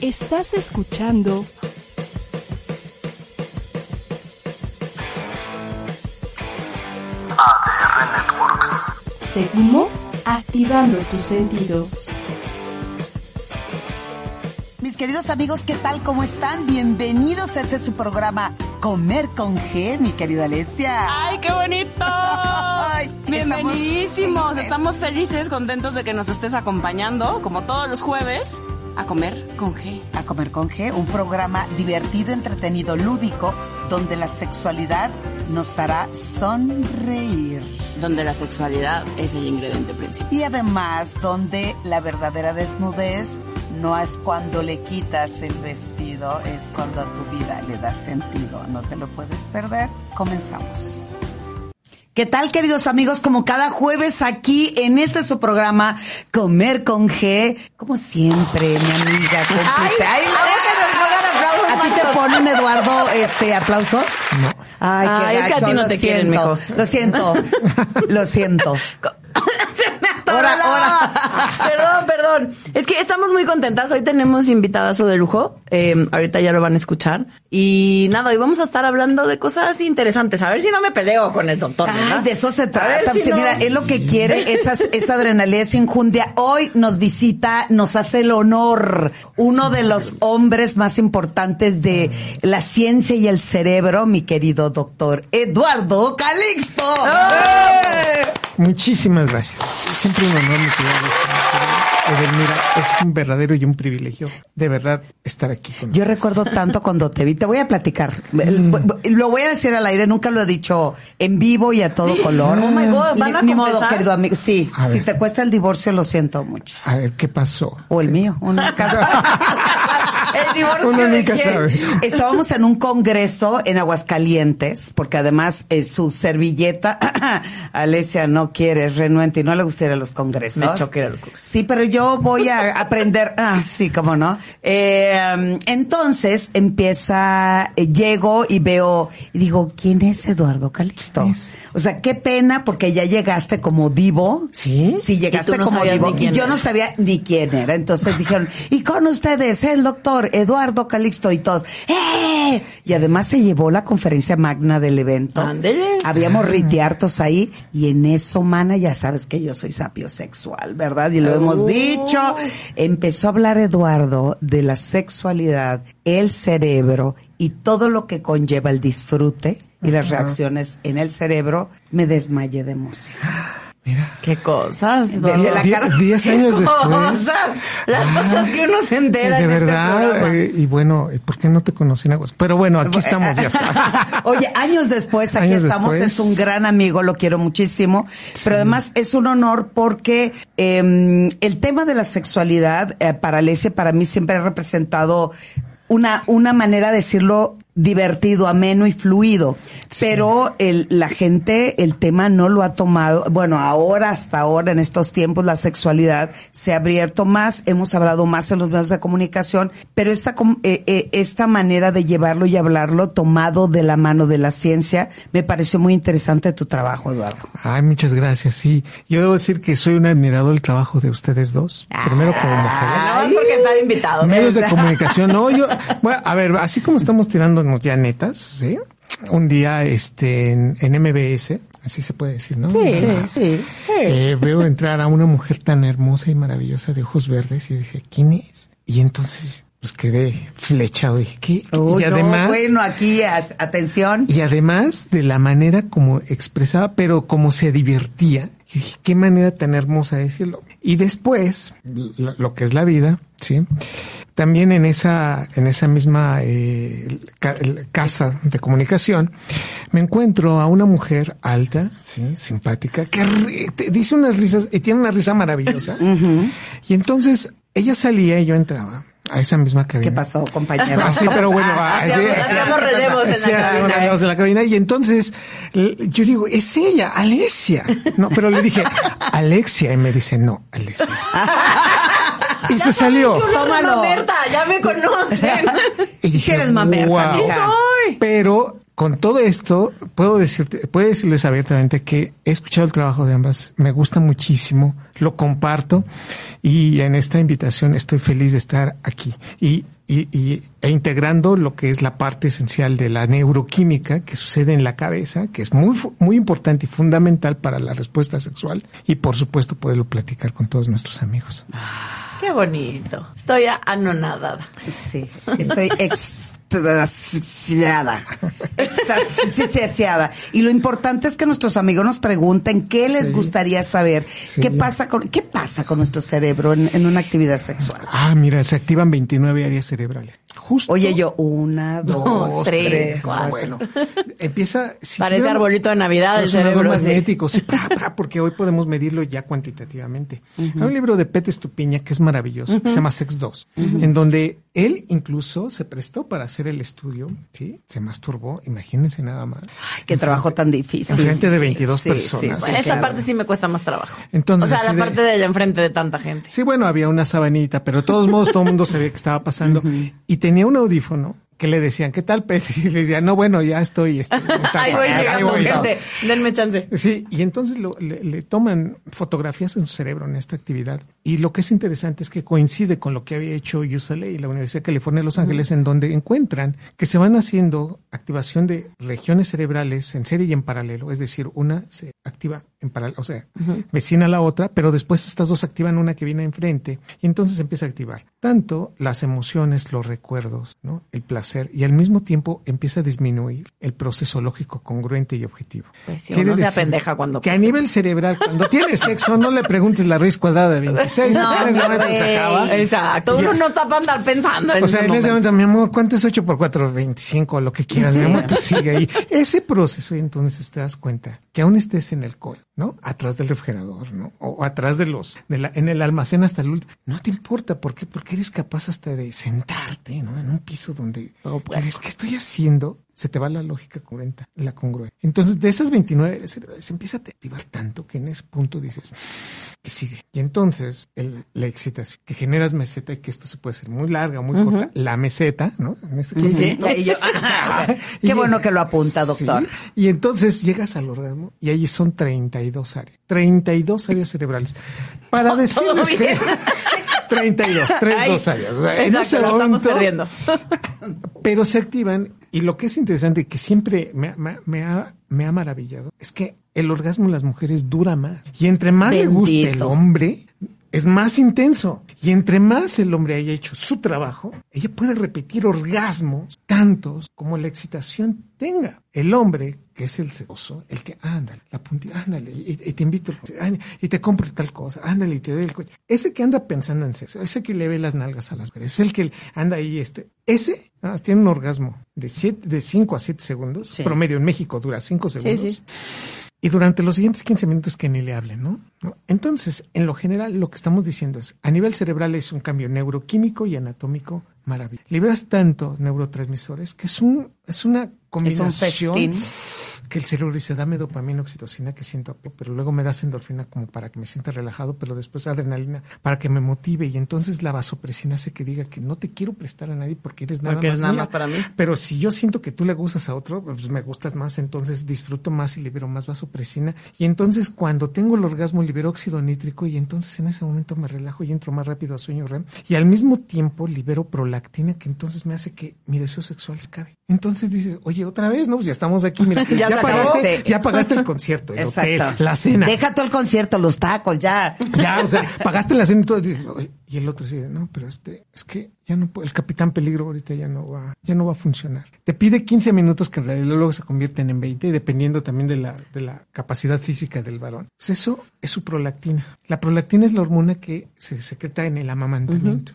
Estás escuchando ADR Networks. Seguimos activando tus sentidos. Mis queridos amigos, ¿qué tal? ¿Cómo están? Bienvenidos a este su programa Comer con G, mi querida Alesia. ¡Ay, qué bonito! Ay, Bienvenidísimos. felices. Estamos felices, contentos de que nos estés acompañando, como todos los jueves, a comer con G. A Comer con G, un programa divertido, entretenido, lúdico, donde la sexualidad nos hará sonreír. Donde la sexualidad es el ingrediente principal. Y además, donde la verdadera desnudez no es cuando le quitas el vestido, es cuando a tu vida le das sentido. No te lo puedes perder. Comenzamos. ¿Qué tal, queridos amigos? Como cada jueves aquí en este su programa, Comer con G. Como siempre, mi amiga cómplice. Ay, ¿A ti te ponen, Eduardo, este, aplausos? No. Ay, qué Ay, es que a ti no lo te quieren, siento, mijo. Lo siento, lo siento. Ahora, ahora. Perdón, perdón. Es que estamos muy contentas. Hoy tenemos invitadazo de lujo. Eh, ahorita ya lo van a escuchar. Y nada, hoy vamos a estar hablando de cosas interesantes. A ver si no me peleo con el doctor. de eso se trata. si no- Mira, es lo que quiere, esa, esa adrenalina, esa injundia. Hoy nos visita, nos hace el honor, uno de los hombres más importantes de la ciencia y el cerebro, mi querido doctor Eduardo Calixto. ¡Eh! Muchísimas gracias. Siempre un honor, mi querida. Edelmira, es un verdadero y un privilegio, de verdad, estar aquí con Yo ustedes. recuerdo tanto cuando te vi, te voy a platicar. Mm. Lo voy a decir al aire, nunca lo he dicho en vivo y a todo color. Oh my God, ¿van Ni- a ni modo, querido amigo. Sí, A si ver. te cuesta el divorcio, lo siento mucho. A ver, ¿qué pasó? O el mío, uno nunca sabe. El divorcio Uno nunca sabe. Estábamos en un congreso en Aguascalientes, porque además eh, su servilleta, Alesia no quiere, es renuente y no le gusta ir a los congresos. Me choca ir a los congresos. Sí, pero yo voy a aprender, ah, sí, cómo no. Eh, entonces empieza, eh, llego y veo, y digo, ¿quién es Eduardo Calixto? Es. O sea, qué pena, porque ya llegaste como divo. ¿Sí? Sí, llegaste no como divo. Y yo era. no sabía ni quién era. Entonces dijeron, y con ustedes, el doctor Eduardo Calixto y todos. ¡Eh! Y además se llevó la conferencia magna del evento. Ándele. Habíamos ritiartos ahí y en eso, mana, ya sabes que yo soy sapiosexual, ¿verdad? Y lo hemos dicho. Empezó a hablar Eduardo de la sexualidad, el cerebro y todo lo que conlleva el disfrute y las reacciones en el cerebro. Me desmayé de emoción. ¿Qué cosas? Desde la cara- diez años después. Cosas. Las cosas que uno se entera. De en este verdad, eh, y bueno, ¿por qué no te conocí en Aguas? Pero bueno, aquí estamos, ya está. Oye, años después, aquí Años estamos, después. es un gran amigo, lo quiero muchísimo, pero además es un honor porque eh, el tema de la sexualidad eh, para Alesia, para mí siempre ha representado una, una manera de decirlo divertido, ameno y fluido, pero el, la gente, el tema no lo ha tomado, bueno, ahora, hasta ahora, en estos tiempos, la sexualidad se ha abierto más, hemos hablado más en los medios de comunicación, pero esta, eh, eh, esta manera de llevarlo y hablarlo tomado de la mano de la ciencia, me pareció muy interesante tu trabajo, Eduardo. Ay, muchas gracias. Sí, yo debo decir que soy un admirador del trabajo de ustedes dos. Primero como mujeres. Ah, no, es porque está de invitado. medios de comunicación. No, yo, bueno, a ver, así como estamos tirándonos ya netas, ¿sí? Un día, este, en, en MBS, así se puede decir, ¿no? Ah, sí. eh, veo entrar a una mujer tan hermosa y maravillosa de ojos verdes y decía, ¿quién es? Y entonces, pues quedé flechado. Dije, ¿qué? Y no, además, bueno, aquí, atención. y además de la manera como expresaba, pero como se divertía. Y dije, qué manera tan hermosa de decirlo. Y después, lo, lo que es la vida, ¿sí? También en esa, en esa misma eh, ca- el- casa de comunicación, me encuentro a una mujer alta, ¿sí? simpática, que dice unas risas, y tiene una risa maravillosa. Y entonces ella salía y yo entraba a esa misma cabina. ¿Qué pasó, compañero? Así, pero bueno, va, Hacíamos- así- hacíamos relevos en la Sí, hacíamos cabina. en la cabina. Y entonces yo digo, es ella, Alesia. No, pero le dije, Alexia. Y me dice, no, Alesia. Y se salió. Tómalo. Berta, ya me conocen. Y Si eres mamerta, "Guau". amiga. soy. Pero con todo esto, puedo decirte, puedo decirles abiertamente que he escuchado el trabajo de ambas, me gusta muchísimo, lo comparto y en esta invitación estoy feliz de estar aquí. Y y, y, e integrando lo que es la parte esencial de la neuroquímica que sucede en la cabeza, que es muy, muy importante y fundamental para la respuesta sexual y por supuesto poderlo platicar con todos nuestros amigos. Qué bonito. Estoy anonadada. Sí, estoy extasiada. Extasiada. Y lo importante es que nuestros amigos nos pregunten qué les Sí. gustaría saber. Sí. ¿Qué pasa con, qué pasa con nuestro cerebro en, en una actividad sexual? Ah, mira, se activan 29 áreas cerebrales. Justo. Oye, yo, una, dos, Dos, tres, tres, cuatro. Bueno, empieza. si Parece arbolito de Navidad el cerebro. sí. magnético, sí, pra, pra, porque hoy podemos medirlo ya cuantitativamente. Hay un libro de Pete Estupiña que es maravilloso, que se llama Sex 2, en donde él incluso se prestó para hacer el estudio, ¿sí? Se masturbó, imagínense nada más. Qué trabajo tan difícil. Enfrente de 22 Sí, sí, personas. sí, Bueno, esa claro. parte sí me cuesta más trabajo. Entonces, o sea, la parte de allá enfrente de tanta gente. Sí, bueno, había una sabanita, pero de todos modos todo el mundo sabía que estaba pasando. Y tenía un audífono que le decían, ¿qué tal, Pete? Y le decía, no, bueno, ya estoy. este, Ahí voy ahí llegando, voy, no". gente. Denme chance. Sí, y entonces lo- le, le toman fotografías en su cerebro en esta actividad. Y lo que es interesante es que coincide con lo que había hecho UCLA y la Universidad de California de Los Ángeles, en donde encuentran que se van haciendo activación de regiones cerebrales en serie y en paralelo. Es decir, una se activa en paralelo, o sea, vecina a la otra, pero después estas dos activan una que viene enfrente y entonces empieza a activar tanto las emociones, los recuerdos, ¿no? el placer y al mismo tiempo empieza a disminuir el proceso lógico congruente y objetivo. Pues uno se apendeja cuando- Que a nivel cerebral, cuando tienes sexo, no le preguntes la raíz cuadrada de 26. No, en ese momento se acaba. Exacto. Uno no está para andar pensando en O sea, en ese momento. mi amor, ¿cuánto es 8 por 4? 25, lo que quieras, mi amor, tú sigue ahí. Ese proceso, y entonces te das cuenta que aún estés en el coche, ¿no? Atrás del refrigerador, ¿no? O atrás de los, de la, en el almacén hasta el último. No te importa, ¿por qué? Porque eres capaz hasta de sentarte, ¿no? En un piso donde, puerco. dices, ¿qué estoy haciendo? Se te va la lógica congruente, la congruencia. Entonces, de esas 29 cerebrales, se empieza a activar tanto que en ese punto dices, que sigue. Y entonces, el- la excitación, que generas meseta y que esto se puede hacer muy larga, muy corta, la meseta, ¿no? En este Sí, sí. Y yo, ah, qué bueno que lo apunta, doctor. Sí. Y entonces llegas al orgasmo y ahí son 32 áreas. 32 áreas cerebrales. Para decirles que... bien. 32, 32 áreas. O sea, en Exacto, ese momento, perdiendo. pero se activan y lo que es interesante y que siempre me, me- me ha, me ha maravillado es que el orgasmo en las mujeres dura más. Y entre más le guste el hombre, es más intenso. Y entre más el hombre haya hecho su trabajo, ella puede repetir orgasmos tantos como la excitación tenga. El hombre, que es el celoso, el que, ándale, la puntilla, ándale, y, y te invito, ándale, y te compro tal cosa, ándale, y te doy el coche. Ese que anda pensando en sexo, ese que le ve las nalgas a las mujeres, es el que anda ahí, este, ese nada más tiene un orgasmo de siete, de 5 a 7 segundos, Sí. promedio en México dura 5 segundos. sí. Y durante los siguientes 15 minutos que ni le hablen, ¿no? Entonces, en lo general, lo que estamos diciendo es, a nivel cerebral es un cambio neuroquímico y anatómico maravilloso. Liberas tanto neurotransmisores que es un, es una combinación que el cerebro dice, dame dopamina, oxitocina que siento, apego", pero luego me das endorfina como para que me sienta relajado, pero después adrenalina para que me motive y entonces la vasopresina hace que diga que no te quiero prestar a nadie porque eres nada, Porque más, eres nada mía". más para mí. Pero si yo siento que tú le gustas a otro, pues me gustas más, entonces disfruto más y libero más vasopresina. Y entonces cuando tengo el orgasmo libero óxido nítrico y entonces en ese momento me relajo y entro más rápido a sueño REM. Y al mismo tiempo libero prolactina que entonces me hace que mi deseo sexual se acabe. Entonces dices, oye, otra vez, ¿no? Pues ya estamos aquí, mira, Ya ya, pagaste, ya pagaste el concierto, el hotel, la cena. Deja todo el concierto, los tacos, ya. Ya, o sea, pagaste la cena y todo, y dices, "Oye", y el otro dice, no, pero este, es que ya no el capitán peligro ahorita ya no va, ya no va a funcionar. Te pide 15 minutos que en realidad luego se convierten en 20, y dependiendo también de la, de la capacidad física del varón. Pues eso es su prolactina. La prolactina es la hormona que se secreta en el amamantamiento.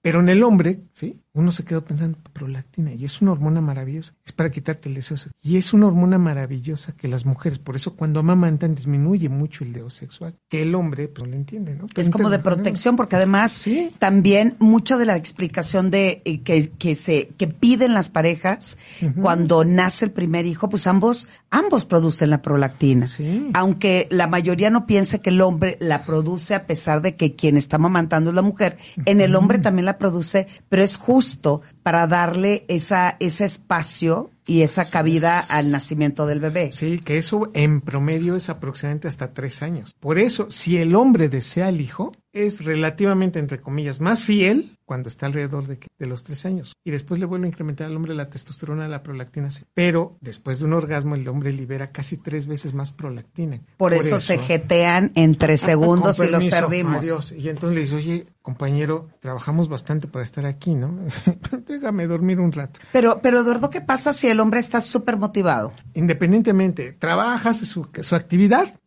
Pero en el hombre, ¿sí? Uno se quedó pensando, prolactina, y es una hormona maravillosa, es para quitarte el deseo sexual. Y es una hormona maravillosa que las mujeres, por eso cuando amamantan disminuye mucho el deseo sexual, que el hombre, pues no lo entiende, ¿no? Es como de protección, porque además Sí. también mucho de la explicación de eh, que, que se que piden las parejas cuando nace el primer hijo, pues ambos ambos producen la prolactina. Sí. Aunque la mayoría no piensa que el hombre la produce a pesar de que quien está amamantando es la mujer, en el hombre también la produce, pero es justo para darle esa ese espacio y esa cabida al nacimiento del bebé. Sí, que eso en promedio es aproximadamente hasta tres años. Por eso, si el hombre desea el hijo, es relativamente, entre comillas, más fiel cuando está alrededor de, de los tres años. Y después le vuelve a incrementar al hombre la testosterona, la prolactina. sí. Pero después de un orgasmo, el hombre libera casi tres veces más prolactina. Por, eso, se jetean en tres segundos Con y los perdimos. adiós. Y entonces le dice, oye, compañero, trabajamos bastante para estar aquí, ¿no? Déjame dormir un rato. Pero, pero Eduardo, ¿qué pasa si el hombre está súper motivado? Independientemente, trabaja, hace su, su actividad,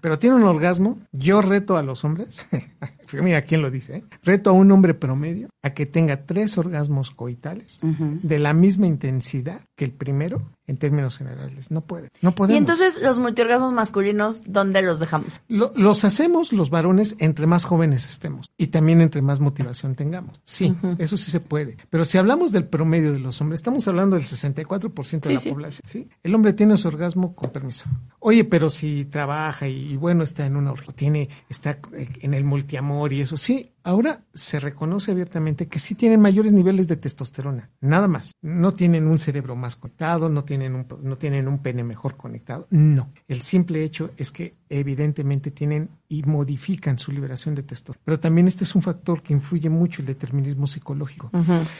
pero tiene un orgasmo. Yo reto a los hombres, mira quién lo dice, ¿eh? reto a un hombre promedio a que tenga tres orgasmos coitales de la misma intensidad que el primero en términos generales. No puede, no podemos. Y entonces los multiorgasmos masculinos, ¿dónde los dejamos? Lo- los hacemos los varones entre más jóvenes estemos y también entre más motivación tengamos. Sí, eso sí se puede. Pero si hablamos del promedio de los hombres, estamos hablando del 64% de Sí, la sí. población. ¿sí? El hombre tiene su orgasmo con permiso. Oye, pero si trabaja y, y bueno, está en una tiene, está en el multiamor y eso, sí. Ahora se reconoce abiertamente que sí tienen mayores niveles de testosterona, nada más. No tienen un cerebro más conectado, no tienen un, no tienen un pene mejor conectado, no. El simple hecho es que evidentemente tienen y modifican su liberación de testosterona. Pero también este es un factor que influye mucho el determinismo psicológico.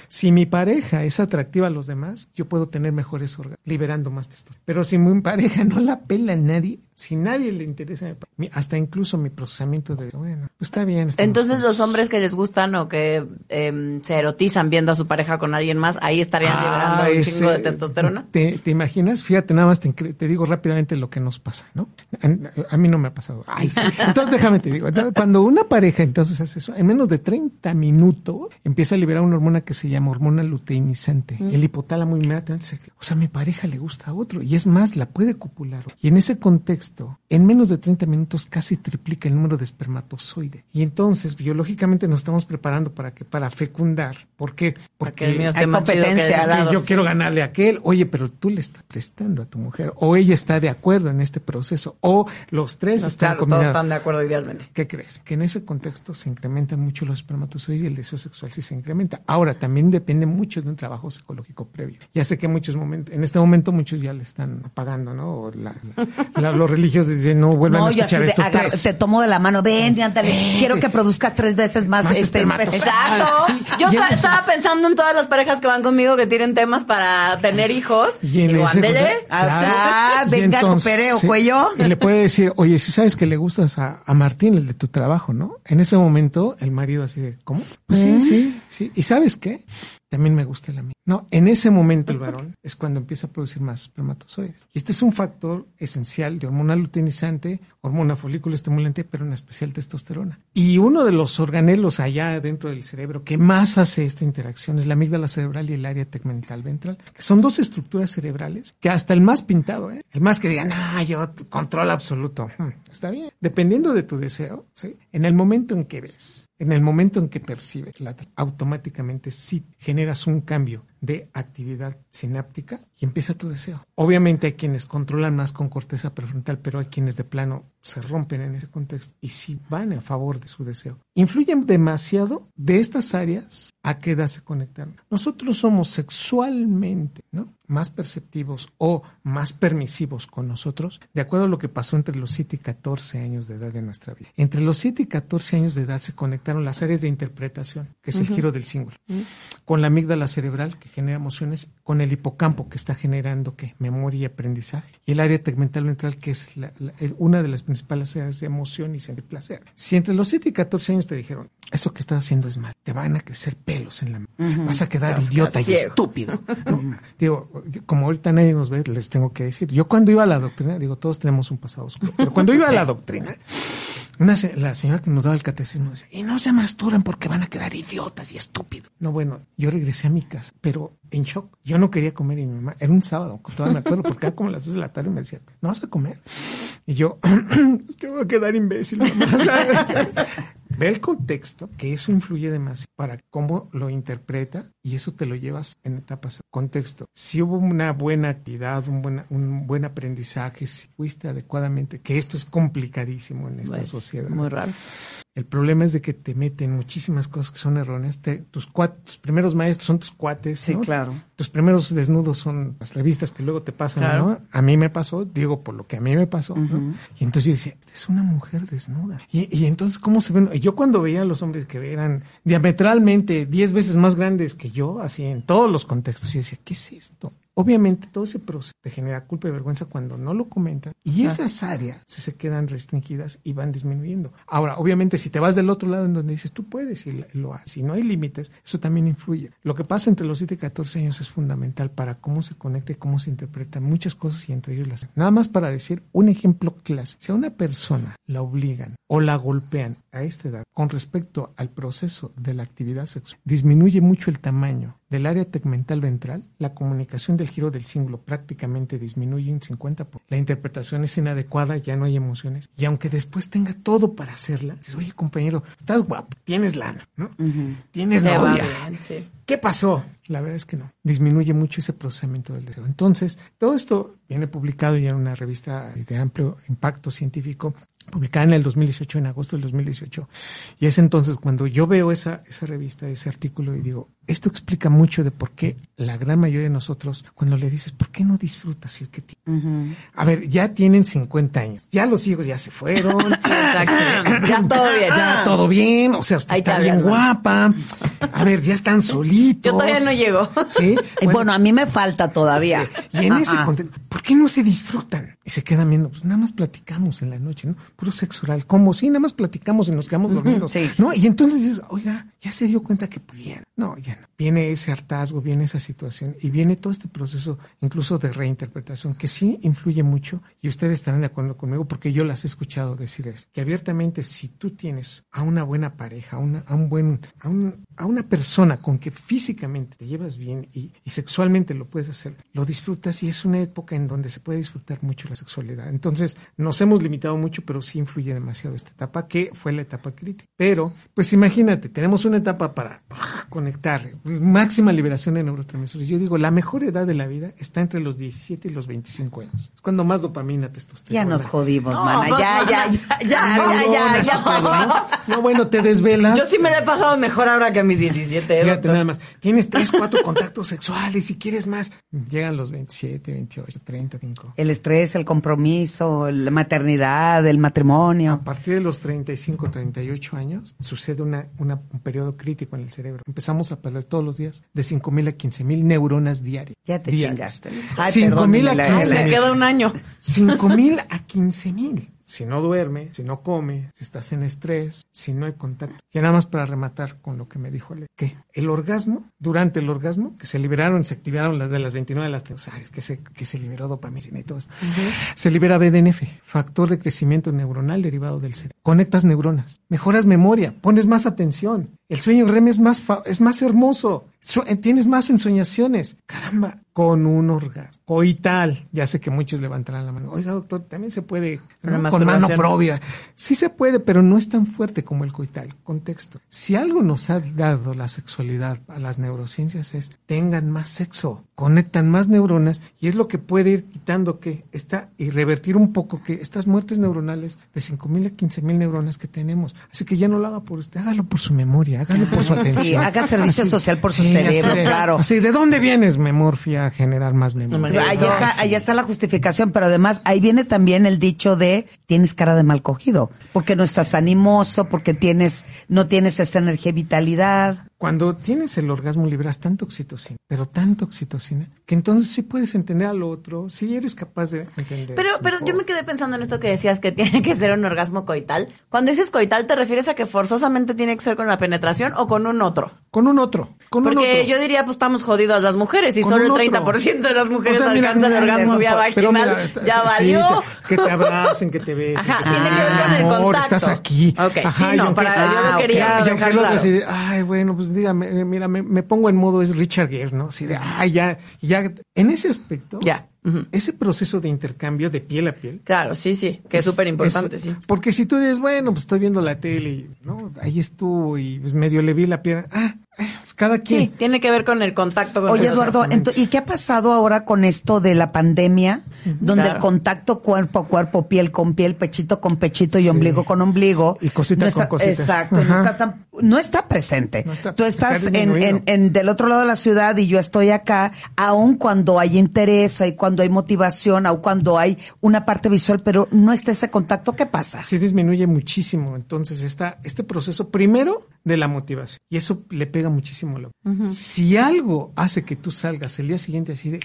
Si mi pareja es atractiva a los demás, yo puedo tener mejores órganos, liberando más testosterona. Pero si mi pareja no la pela a nadie, si nadie le interesa, hasta incluso mi procesamiento de, bueno, pues está bien. estamos Entonces los hombres que les gustan o que em, se erotizan viendo a su pareja con alguien más, ahí estarían liberando Ah, un ese- chingo de testosterona. ¿Te, te imaginas? Fíjate, nada más te, digo rápidamente lo que nos pasa, ¿no? A, a mí no me ha pasado. Ay, sí. Entonces déjame te digo, cuando una pareja entonces hace eso, en menos de 30 minutos empieza a liberar una hormona que se llama hormona luteinizante. El hipotálamo inmediatamente se... O sea, mi pareja le gusta a otro y es más, la puede copular. Y en ese contexto, en menos de 30 minutos casi triplica el número de espermatozoides. Y entonces, biológicamente nos estamos preparando para que para fecundar. ¿Por qué? Porque el mío hay competencia, Porque lado. yo quiero ganarle a aquel. Oye, pero tú le estás prestando a tu mujer. O ella está de acuerdo en este proceso. O los tres No, están claro, todos están de acuerdo idealmente. ¿Qué crees? Que en ese contexto se incrementan mucho los espermatozoides y el deseo sexual sí se incrementa. Ahora, también depende mucho de un trabajo psicológico previo. Ya sé que muchos momentos, en este momento muchos ya le están apagando, ¿no? O la- la- la- los religiosos dicen, no vuelvan No, a yo así escuchar de, esto. te tomo de la mano, ven, ándale, quiero que produzcas tres veces más, Más este. Exacto. Yo Y estaba pensando en todas las parejas que van conmigo que tienen temas para tener hijos. Y en Digo, ese ándele. Ah, venga, entonces, coopere o sí, cuello. Y le puede decir, oye, si sabes que le gustas a, a Martín, el de tu trabajo, ¿no? En ese momento, el marido así de, ¿cómo? Pues sí, sí, sí. ¿Y sabes qué? También me gusta la mía. No, en ese momento el varón es cuando empieza a producir más espermatozoides. Y este es un factor esencial de hormona luteinizante, hormona folículo estimulante, pero en especial testosterona. Y uno de los organelos allá dentro del cerebro que más hace esta interacción es la amígdala cerebral y el área tegmental ventral, que son dos estructuras cerebrales que hasta el más pintado, ¿eh? el más que diga, no, yo control absoluto, Hmm, está bien. Dependiendo de tu deseo, ¿sí? en el momento en que ves, en el momento en que percibes, automáticamente sí generas un cambio de actividad sináptica y empieza tu deseo. Obviamente hay quienes controlan más con corteza prefrontal, pero hay quienes de plano se rompen en ese contexto y sí van a favor de su deseo. Influyen demasiado de estas áreas a qué edad se conectan. Nosotros somos sexualmente, ¿no? más perceptivos o más permisivos con nosotros, de acuerdo a lo que pasó entre los 7 y 14 años de edad de nuestra vida. Entre los 7 y 14 años de edad se conectaron las áreas de interpretación, que es el giro del símbolo, con la amígdala cerebral, que genera emociones, con el hipocampo, que está generando ¿qué? memoria y aprendizaje, y el área tegmental ventral, que es la- la- una de las principales áreas de emoción y sentir placer. Si entre los 7 y 14 años te dijeron, eso que estás haciendo es mal, te van a crecer pelos en la mano, vas a quedar idiota y ciego. estúpido. ¿no? Digo, como ahorita nadie nos ve, les tengo que decir. Yo cuando iba a la doctrina, digo, todos tenemos un pasado oscuro, pero cuando iba a la doctrina, una la señora que nos daba el catecismo decía, y no se masturben porque van a quedar idiotas y estúpidos. No, bueno, yo regresé a mi casa, pero en shock. Yo no quería comer y mi mamá, era un sábado, todavía me acuerdo, porque era como las dos de la tarde y me decía, ¿no vas a comer? Y yo, es que voy a quedar imbécil. mamá". Ve el contexto, que eso influye demasiado para cómo lo interpreta y eso te lo llevas en etapas. Contexto. Si hubo una buena actividad, un buen, un buen aprendizaje, si fuiste adecuadamente, que esto es complicadísimo en esta Pues, sociedad. Muy raro. El problema es de que te meten muchísimas cosas que son erróneas. Te- tus, cua- tus primeros maestros son tus cuates. Sí, ¿no? claro. Tus primeros desnudos son las revistas que luego te pasan, Claro. ¿no? A mí me pasó, digo por lo que a mí me pasó, ¿no? Y entonces yo decía, es una mujer desnuda. Y, y entonces, ¿cómo se ven? Yo cuando veía a los hombres que eran diametralmente 10 veces más grandes que yo, así en todos los contextos, yo decía, ¿qué es esto? Obviamente todo ese proceso te genera culpa y vergüenza cuando no lo comentas y esas áreas se, quedan restringidas y van disminuyendo. Ahora, obviamente si te vas del otro lado en donde dices tú puedes y lo- haces, si no hay límites, eso también influye. Lo que pasa entre los 7 y 14 años es fundamental para cómo se conecta y cómo se interpretan muchas cosas y entre ellos las... Nada más para decir un ejemplo clásico. Si a una persona la obligan o la golpean a esta edad con respecto al proceso de la actividad sexual, disminuye mucho el tamaño del área tegmental ventral, la comunicación del giro del cíngulo prácticamente disminuye un 50%. La interpretación es inadecuada, ya no hay emociones. Y aunque después tenga todo para hacerla, dices, oye compañero, estás guapo, tienes lana, ¿no? Tienes Te va novia. bien, sí. ¿Qué pasó? La verdad es que no. Disminuye mucho ese procesamiento del deseo. Entonces, todo esto viene publicado ya en una revista de amplio impacto científico, publicada en el 2018, en agosto del 2018. Y es entonces cuando yo veo esa, esa revista, ese artículo y digo, esto explica mucho de por qué la gran mayoría de nosotros, cuando le dices, ¿por qué no disfrutas? Y que ti- A ver, ya tienen 50 años, ya los hijos ya se fueron, Exacto. ya todo bien. ya todo bien, o sea, usted Ahí está bien guapa. A ver, ya están solitos. Yo todavía no llego. Sí. Y bueno, a mí me falta todavía. sí. Y en ese contexto, ¿por qué no se disfrutan? Y se quedan viendo, pues nada más platicamos en la noche, ¿no? Puro sexo oral. Como si nada más platicamos y nos quedamos dormidos. sí. ¿No? Y entonces dices, oiga, ya se dio cuenta que bien. No, ya no. Viene ese hartazgo, viene esa situación y viene todo este proceso incluso de reinterpretación que sí influye mucho y ustedes estarán de acuerdo conmigo porque yo las he escuchado decir eso, que abiertamente si tú tienes a una buena pareja, a, una, un buen, a, un, a una persona con que físicamente te llevas bien y, y sexualmente lo puedes hacer, lo disfrutas y es una época en donde se puede disfrutar mucho la sexualidad. Entonces nos hemos limitado mucho, pero sí influye demasiado esta etapa que fue la etapa crítica. Pero, pues imagínate, tenemos una etapa para conectar, máxima liberación de neurotransmisores. Yo digo, la mejor edad de la vida está entre los 17 y los 25 años. Es cuando más dopamina, testosterona. Ya nos jodimos, No, mana. Ya, ya, ya, ya, ya, ya, ya pasó. ¿no? No, bueno, te desvelas. Yo sí me la he pasado mejor ahora que a mis 17. Fíjate nada más, tienes tres, cuatro contactos sexuales y quieres más. Llegan los 27, 28, 35. El estrés, el compromiso, la maternidad, el matrimonio. A partir de los 35, 38 años, sucede una, una- un periodo crítico en el cerebro. Empezamos a perder todos los días de 5 mil a 15 mil neuronas diarias. Ya te Diarias. chingaste. Ay, 5 mil a perdónenme la- 15 Me queda un año. 5 mil a 15 mil. Si no duerme, si no come, si estás en estrés, si no hay contacto. Y nada más para rematar con lo que me dijo Ale, que el orgasmo, durante el orgasmo, que se liberaron, se activaron las de las 29 de las, o sea, es que se, que se liberó dopamina y todo esto. Se libera BDNF, factor de crecimiento neuronal derivado del cerebro. Conectas neuronas, mejoras memoria, pones más atención. El sueño REM es más, es más hermoso. Eh, tienes más ensoñaciones. Caramba, con un orgasmo. Coital. Ya sé que muchos levantarán la mano. Oiga, doctor, también se puede con mano propia. Sí se puede, pero no es tan fuerte como el coital. Contexto. Si algo nos ha dado la sexualidad a las neurociencias es tengan más sexo, conectan más neuronas y es lo que puede ir quitando que está y revertir un poco que estas muertes neuronales de 5 mil a 15 mil neuronas que tenemos. Así que ya no lo haga por usted, hágalo por su memoria, por su Sí, atención. haga servicio social por su cerebro, de- claro. Así, ¿de dónde vienes, memorfia, a generar más memoria? Ahí está, ahí está la justificación, pero además ahí viene también el dicho de tienes cara de mal cogido, porque no estás animoso, porque tienes, no tienes esta energía y vitalidad. Cuando tienes el orgasmo liberas tanto oxitocina, pero tanto oxitocina, que entonces sí puedes entender al otro, sí eres capaz de entender. Pero, pero yo me quedé pensando en esto que decías que tiene que ser un orgasmo coital. Cuando dices coital, ¿te refieres a que forzosamente tiene que ser con la penetración o con un otro? Con un otro, con un Porque otro. yo diría, pues estamos jodidas las mujeres y Con solo el un otro. 30% de las mujeres O sea, mira, alcanzan el mira, orgasmo vía vaginal. mira, ya sí, valió. que, que te abracen, que te besen. Ajá, que tiene ver con el amor, contacto. estás aquí. Ok, sí, no, aunque- para- yo lo ah, quería ok. Y dejar el claro. de, ay, bueno, pues dígame, mira, me, me pongo en modo es Richard Gere, ¿no? Así de, ay, ya, ya. En ese aspecto, Ya. Ujú. ese proceso de intercambio de piel a piel, Claro, sí, sí, que es súper importante, sí. Porque si tú dices, bueno, pues estoy viendo la tele y, ¿no? Ahí estuvo y pues medio le vi la pierna. Ah, cada quien. Sí, tiene que ver con el contacto con Oye, Eduardo, ¿y qué ha pasado ahora con esto de la pandemia, donde Claro. el contacto cuerpo a cuerpo, piel con piel, pechito con pechito y Sí. ombligo con ombligo, Y cosita no con está, cosita. Exacto, no está tan, no está presente. No está- Tú estás está en, en, en del otro lado de la ciudad y yo estoy acá, aun cuando hay interés, y cuando hay motivación, aun cuando hay una parte visual, pero no está ese contacto, ¿qué pasa? Sí disminuye muchísimo. Entonces está este proceso primero de la motivación y eso le pega muchísimo. Lo. Si algo hace que tú salgas el día siguiente así de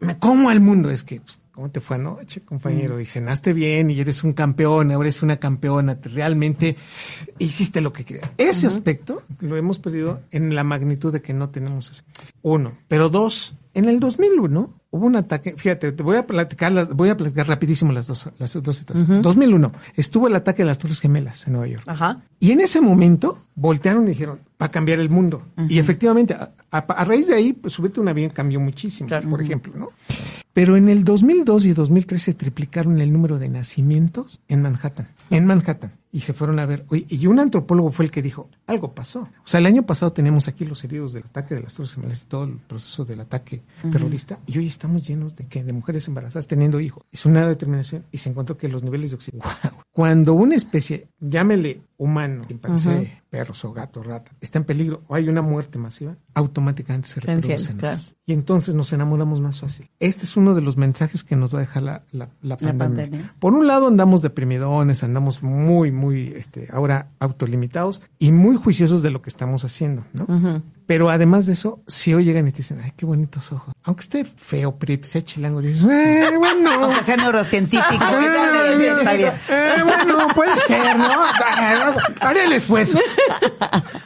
me como al mundo es que pues, ¿Cómo te fue anoche, compañero? Y cenaste bien y eres un campeón, ahora eres una campeona, te- realmente hiciste lo que querías. Ese aspecto lo hemos perdido en la magnitud de que no tenemos eso. Uno. Pero dos, en el 2001 hubo un ataque, fíjate, te voy a platicar, las, voy a platicar rapidísimo las dos, las dos situaciones. 2001, estuvo el ataque de las Torres Gemelas en Nueva York. Ajá. Y en ese momento voltearon y dijeron, va a cambiar el mundo. Y efectivamente, a, a- a raíz de ahí, pues subirte un avión cambió muchísimo, Claro. por ejemplo, ¿no? Pero en el 2002 y 2003 se triplicaron el número de nacimientos en Manhattan, en Manhattan. Y se fueron a ver, oye, y un antropólogo fue el que dijo, algo pasó. O sea, el año pasado teníamos aquí los heridos del ataque de las Torres Gemelas y todo el proceso del ataque terrorista. Y hoy estamos llenos de que de mujeres embarazadas teniendo hijos. Es una determinación y se encontró que los niveles de oxígeno. Cuando una especie, llámele humano, chimpancé, perros o gatos, rata, está en peligro o hay una muerte masiva, automáticamente se reproducen claro. Y entonces nos enamoramos más fácil. Este es uno de los mensajes que nos va a dejar la, la, la pandemia. pandemia. Por un lado andamos deprimidones, andamos muy, muy, este, ahora autolimitados y muy juiciosos de lo que estamos haciendo, ¿no? Pero además de eso, si hoy llegan y te dicen, ay, qué bonitos ojos. Aunque esté feo, prieto, sea chilango, dices, eh, bueno. Aunque sea neurocientífico, está bien, está bien. Eh, bueno, puede ser, ¿no? Ah, Haré el esfuerzo.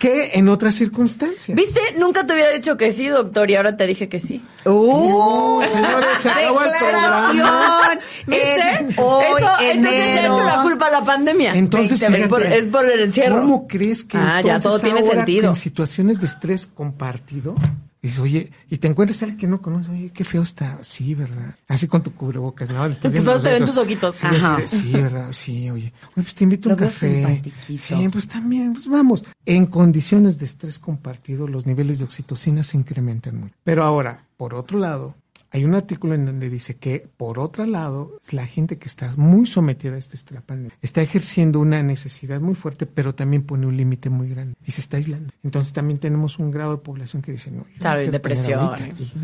Que en otras circunstancias. ¿Viste? Nunca te hubiera dicho que sí, doctor, y ahora te dije que sí. ¡Uh! señores, se acabó el Declaración ¿Viste? en hoy, Eso, entonces le he hecho la culpa a la pandemia. Entonces, es, por, fíjate, es por el encierro. ¿Cómo crees que Ah, ya todo tiene ahora sentido. En situaciones de estrés compartido, dices, oye, y te encuentras a alguien que no conoces, oye, qué feo está. Sí, ¿verdad? Así con tu cubrebocas, ¿no? Estás viendo solo te ven tus ojitos. Sí, Ajá. así de, sí, ¿verdad? Sí, oye. Oye, pues te invito a un café. Sí, pues también, pues vamos. En condiciones de estrés compartido, los niveles de oxitocina se incrementan mucho. Pero ahora, por otro lado, hay un artículo en donde dice que, por otro lado, la gente que está muy sometida a este estrés pandemia está ejerciendo una necesidad muy fuerte, pero también pone un límite muy grande y se está aislando. Entonces también tenemos un grado de población que dice, no, yo no Claro, y quiero tener depresión.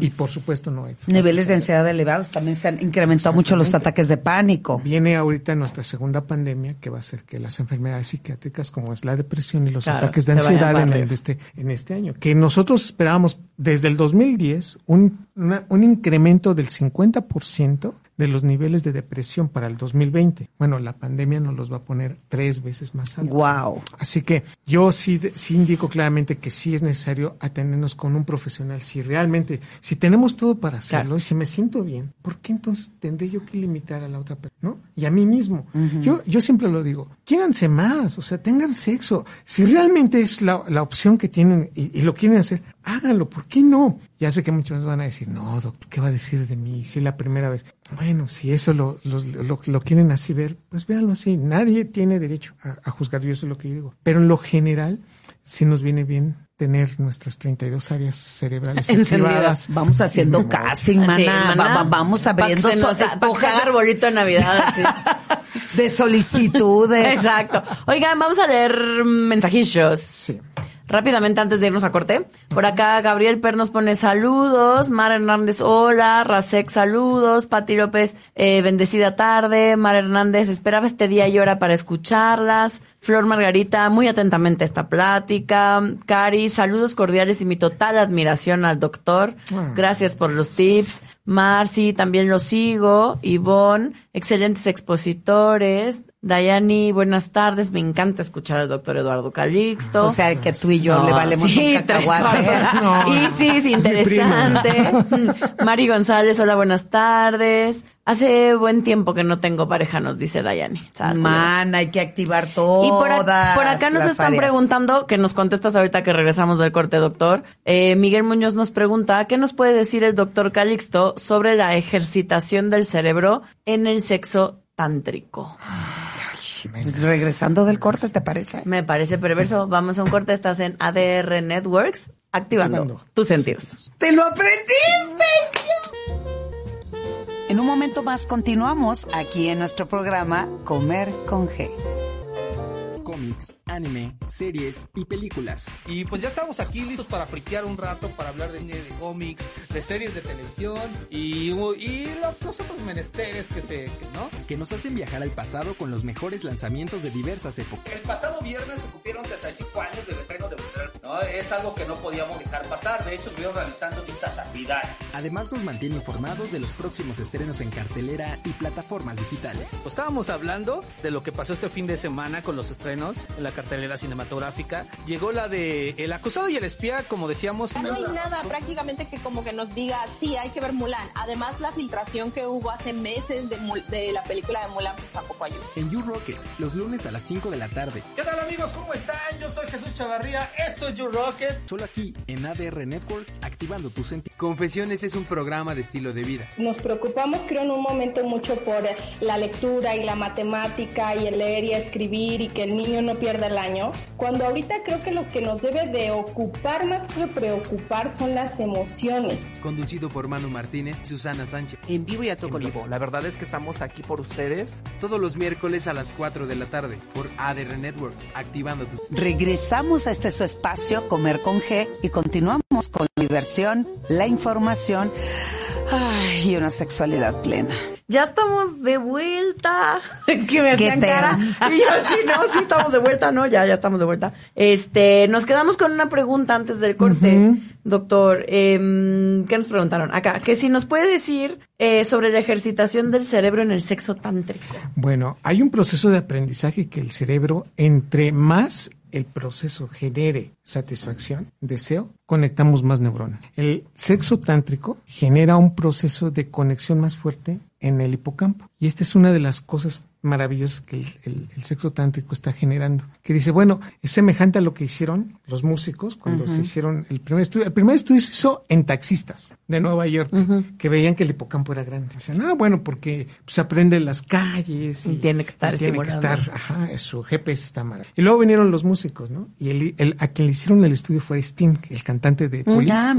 Y, y por supuesto no hay. Niveles de ansiedad elevados también se han incrementado mucho los ataques de pánico. Viene ahorita nuestra segunda pandemia que va a hacer que las enfermedades psiquiátricas como es la depresión y los Claro, ataques de ansiedad en, el- este, en este año. Que nosotros esperábamos desde el 2010 un, una- un incremento del 50% de los niveles de depresión para el 2020. Bueno, la pandemia nos los va a poner tres veces más altos. Wow. Así que yo sí, sí indico claramente que sí es necesario atendernos con un profesional. Si realmente, si tenemos todo para hacerlo Claro. y si me siento bien, ¿por qué entonces tendré yo que limitar a la otra persona? ¿No? Y a mí mismo. yo, yo siempre lo digo, quiéranse más, o sea, tengan sexo. Si realmente es la, la opción que tienen y, y lo quieren hacer, háganlo, ¿por qué no? Ya sé que muchos van a decir, no, doctor, ¿qué va a decir de mí? Si es la primera vez. Bueno, si eso lo, lo, lo, lo quieren así ver, pues véanlo así. Nadie tiene derecho a, a juzgar, yo eso es lo que yo digo. Pero en lo general, sí nos viene bien tener nuestras 32 áreas cerebrales Encendidas. activadas. Vamos haciendo casting, mana. Sí, Va- maná, va- vamos abriendo so- sea arbolito de Navidad. así. de solicitudes. Exacto. Oigan, vamos a leer mensajillos. Sí. Rápidamente antes de irnos a corte. Por acá Gabriel Per nos pone saludos. Mar Hernández, hola. Rasek, saludos. Pati López, eh, bendecida tarde. Mar Hernández, esperaba este día y hora para escucharlas. Flor Margarita, muy atentamente esta plática. Cari, saludos cordiales y mi total admiración al doctor. Ah. Gracias por los tips. Marci, también lo sigo. Ivonne, excelentes expositores. Dayani, buenas tardes. Me encanta escuchar al doctor Eduardo Calixto. O sea, que tú y yo No, le valemos sí, un cacahuate. No, y sí, es interesante. Mari González, hola, buenas tardes. Hace buen tiempo que no tengo pareja, nos dice Dayani. Man, hay que activar todas Y por, a- por acá nos están áreas. preguntando, que nos contestas ahorita que regresamos del corte, doctor. Eh, Miguel Muñoz nos pregunta, ¿qué nos puede decir el doctor Calixto sobre la ejercitación del cerebro en el sexo tántrico? Pues regresando del corte, ¿te parece? Me parece perverso. Vamos a un corte. Estás en ADR Networks, activando, Activando. tus sentidos. ¡Te lo aprendiste! En un momento más continuamos aquí en nuestro programa Comer con G. cómics, anime, series y películas. Y pues ya estamos aquí listos para friquear un rato, para hablar de, de cómics, de series de televisión y, y los, los otros menesteres que se, que, ¿no? Que nos hacen viajar al pasado con los mejores lanzamientos de diversas épocas. El pasado viernes se cumplieron 35 años del estreno de Mujer, ¿no? Es algo que no podíamos dejar pasar, de hecho estuvieron realizando estas actividades. Además nos mantiene informados de los próximos estrenos en cartelera y plataformas digitales. Pues estábamos hablando de lo que pasó este fin de semana con los estrenos en la cartelera cinematográfica. Llegó la de El acusado y el espía, como decíamos. No hay nada prácticamente que como que nos diga, sí, hay que ver Mulan. Además, la filtración que hubo hace meses de, Mul- de la película de Mulan pues, tampoco ayuda. En You Rocket, los lunes a las 5 de la tarde. ¿Qué tal amigos? ¿Cómo están? Yo soy Jesús Chavarría, esto es You Rocket. Solo aquí en ADR Network, activando tu sentido. Confesiones es un programa de estilo de vida. Nos preocupamos, creo, en un momento mucho por la lectura y la matemática y el leer y escribir y que el niño no pierda el año, cuando ahorita creo que lo que nos debe de ocupar más que preocupar son las emociones. Conducido por Manu Martínez y Susana Sánchez. En vivo y a todo vivo. La verdad es que estamos aquí por ustedes. Todos los miércoles a las 4 de la tarde por ADR Networks, activando tus... Regresamos a este su espacio, Comer con G, y continuamos con la diversión, la información ay, y una sexualidad plena. Ya estamos de vuelta. Es que me hacían cara. Y yo, sí, no, sí estamos de vuelta, no, ya, ya estamos de vuelta. Este, nos quedamos con una pregunta antes del corte, doctor. em, ¿Qué nos preguntaron? Acá, que si nos puede decir eh, sobre la ejercitación del cerebro en el sexo tántrico. Bueno, hay un proceso de aprendizaje que el cerebro, entre más el proceso genere satisfacción, deseo, conectamos más neuronas. El sexo tántrico genera un proceso de conexión más fuerte en el hipocampo. Y esta es una de las cosas maravillosas que el, el- el sexo tántrico está generando. Que dice, bueno, es semejante a lo que hicieron los músicos cuando se hicieron el primer estudio. El primer estudio se hizo en taxistas de Nueva York, que veían que el hipocampo era grande. Dicen, ah, bueno, porque se aprende en las calles. Y tiene que estar y tiene que estar Ajá, su GPS está mal. Y luego vinieron los músicos, ¿no? Y el, el- a quien le hicieron el estudio fue Sting, el cantante de Police. ah.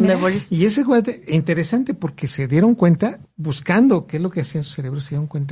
Y ese guate, interesante porque se dieron cuenta, buscando qué es lo que hacía en su cerebro, se dieron cuenta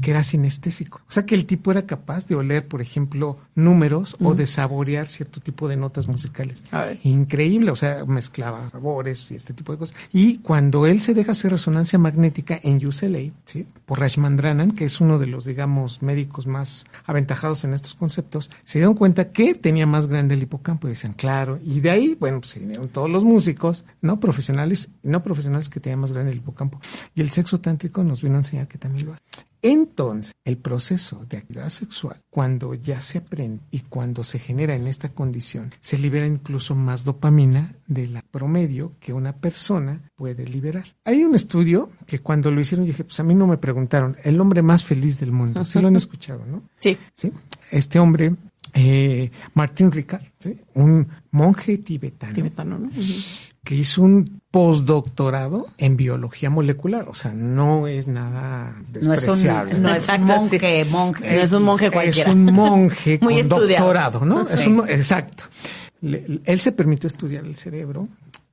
que era sinestésico. O sea que el tipo era capaz de oler, por ejemplo, números o de saborear cierto tipo de notas musicales. Increíble, o sea, mezclaba sabores y este tipo de cosas. Y cuando él se deja hacer resonancia magnética en UCLA, ¿sí? por Rajmandranan, que es uno de los, digamos, médicos más aventajados en estos conceptos, se dieron cuenta que tenía más grande el hipocampo y decían, claro, y de ahí, bueno, pues se vinieron todos los músicos, no profesionales y no profesionales que tenían más grande el hipocampo. Y el sexo tántrico nos vino a enseñar que también lo hace. Entonces, el proceso de actividad sexual, cuando ya se aprende y cuando se genera en esta condición, se libera incluso más dopamina de la promedio que una persona puede liberar. Hay un estudio que cuando lo hicieron dije, pues a mí no me preguntaron, el hombre más feliz del mundo. Sí lo han escuchado, ¿no? Sí. Sí. Este hombre, eh, Martin Ricard, ¿sí? un monje tibetano, Tibetano, ¿no? Que hizo un postdoctorado en biología molecular. O sea, no es nada No es un, despreciable. no es un monje, monje. No es un monje cualquiera. Es un monje con estudiado. doctorado, ¿no? Es un- exacto. Le- él se permitió estudiar el cerebro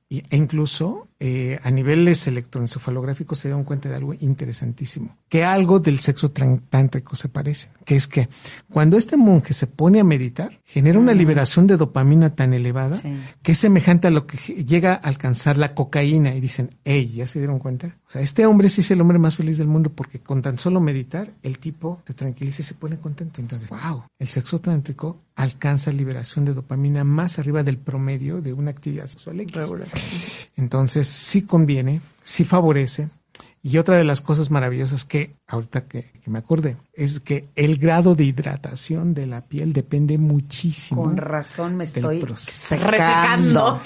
y- e incluso eh, a niveles electroencefalográficos se dieron cuenta de algo interesantísimo, que algo del sexo tántrico se parece, que es que cuando este monje se pone a meditar, genera una liberación de dopamina tan elevada Sí. que es semejante a lo que llega a alcanzar la cocaína y dicen, hey, ¿ya se dieron cuenta? O sea, este hombre sí es el hombre más feliz del mundo porque con tan solo meditar, el tipo se tranquiliza y se pone contento. Entonces, wow, el sexo tántrico alcanza liberación de dopamina más arriba del promedio de una actividad sexual X. Entonces, sí conviene, sí favorece. Y otra de las cosas maravillosas que ahorita que, que me acordé es que el grado de hidratación de la piel depende muchísimo. Con razón me estoy. Resecando.